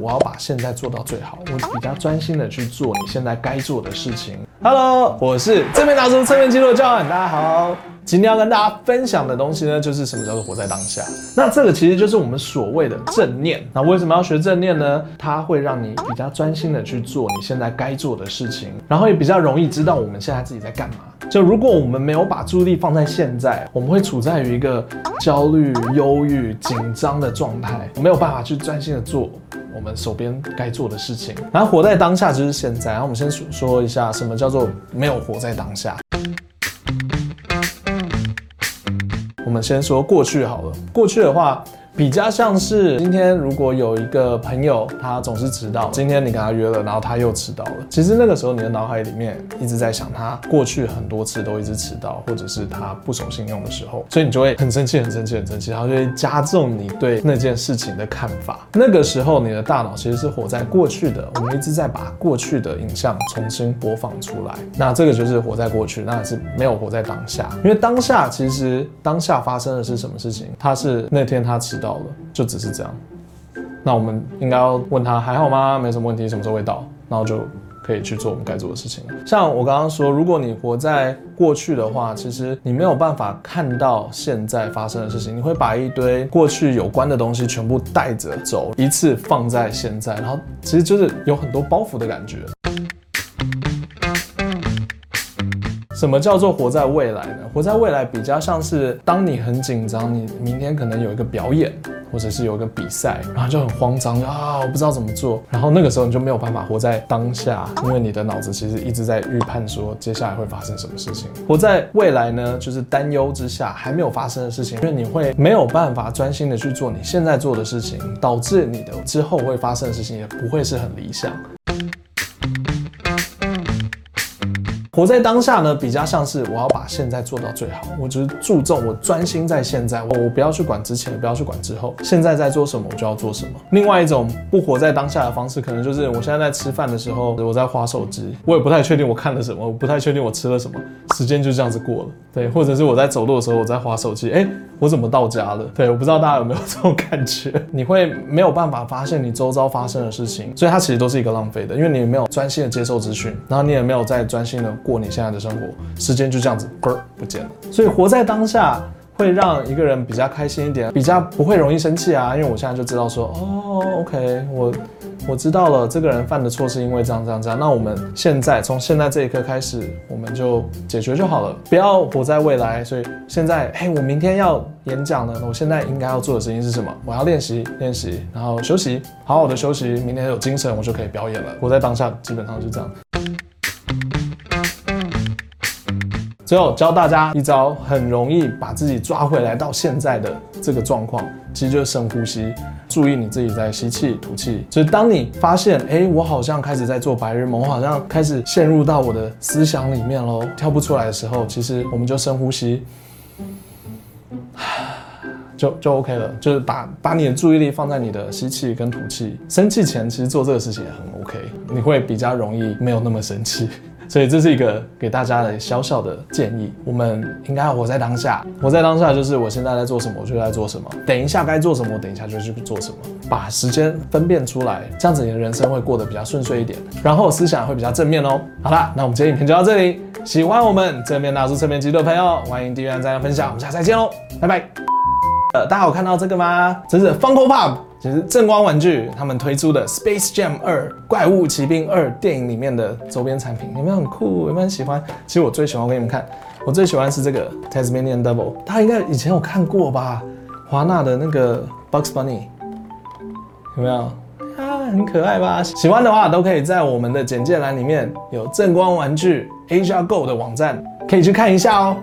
我要把现在做到最好，我比较专心的去做你现在该做的事情。Hello，我是正面大叔侧面肌肉教案，大家好。今天要跟大家分享的东西呢，就是什么叫做活在当下。那这个其实就是我们所谓的正念。那为什么要学正念呢？它会让你比较专心的去做你现在该做的事情，然后也比较容易知道我们现在自己在干嘛。就如果我们没有把注意力放在现在，我们会处在于一个焦虑、忧郁、紧张的状态，没有办法去专心的做。我们手边该做的事情，然后活在当下就是现在。然后我们先说一下什么叫做没有活在当下。我们先说过去好了，过去的话。比较像是今天，如果有一个朋友，他总是迟到，今天你跟他约了，然后他又迟到了。其实那个时候你的脑海里面一直在想他过去很多次都一直迟到，或者是他不守信用的时候，所以你就会很生气、很生气、很生气，然后就会加重你对那件事情的看法。那个时候你的大脑其实是活在过去的，我们一直在把过去的影像重新播放出来。那这个就是活在过去，那是没有活在当下。因为当下其实当下发生的是什么事情？他是那天他迟到。到了，就只是这样。那我们应该要问他还好吗？没什么问题，什么时候会到？然后就可以去做我们该做的事情了。像我刚刚说，如果你活在过去的话，其实你没有办法看到现在发生的事情。你会把一堆过去有关的东西全部带着走，一次放在现在，然后其实就是有很多包袱的感觉。什么叫做活在未来呢？活在未来比较像是当你很紧张，你明天可能有一个表演，或者是有一个比赛，然后就很慌张啊，我不知道怎么做。然后那个时候你就没有办法活在当下，因为你的脑子其实一直在预判说接下来会发生什么事情。活在未来呢，就是担忧之下还没有发生的事情，因为你会没有办法专心的去做你现在做的事情，导致你的之后会发生的事情也不会是很理想。活在当下呢，比较像是我要把现在做到最好，我就是注重我专心在现在，我不要去管之前，不要去管之后，现在在做什么我就要做什么。另外一种不活在当下的方式，可能就是我现在在吃饭的时候，我在划手机，我也不太确定我看了什么，我不太确定我吃了什么，时间就这样子过了。对，或者是我在走路的时候，我在划手机，哎，我怎么到家了？对，我不知道大家有没有这种感觉，你会没有办法发现你周遭发生的事情，所以它其实都是一个浪费的，因为你没有专心的接受资讯，然后你也没有在专心的。过你现在的生活，时间就这样子嘣不见了。所以活在当下会让一个人比较开心一点，比较不会容易生气啊。因为我现在就知道说，哦，OK，我我知道了，这个人犯的错是因为这样这样这样。那我们现在从现在这一刻开始，我们就解决就好了，不要活在未来。所以现在，嘿，我明天要演讲呢，我现在应该要做的事情是什么？我要练习练习，然后休息，好好的休息，明天有精神，我就可以表演了。活在当下，基本上是这样。最后教大家一招，很容易把自己抓回来到现在的这个状况，其实就是深呼吸。注意你自己在吸气、吐气。就是当你发现，哎、我好像开始在做白日梦，我好像开始陷入到我的思想里面喽，跳不出来的时候，其实我们就深呼吸，就就 OK 了。就是把把你的注意力放在你的吸气跟吐气。生气前其实做这个事情也很 OK，你会比较容易没有那么生气。所以这是一个给大家的小小的建议，我们应该要活在当下。活在当下就是我现在在做什么，我就在做什么。等一下该做什么，我等一下就去做什么。把时间分辨出来，这样子你的人生会过得比较顺遂一点，然后思想会比较正面哦。好啦，那我们今天影片就到这里。喜欢我们正面大叔侧面肌肉的朋友，欢迎订阅、赞、分享。我们下次再见喽，拜拜。大家有看到这个吗？这是 Funko Pop。其实正光玩具他们推出的《Space Jam 二怪物骑兵二》电影里面的周边产品，有没有很酷？有没有很喜欢？其实我最喜欢，我给你们看，我最喜欢是这个 Tasmanian Devil，大家应该以前有看过吧？华纳的那个 Bugs Bunny，有没有？啊，很可爱吧？喜欢的话都可以在我们的简介栏里面有正光玩具 Asia Go 的网站，可以去看一下哦。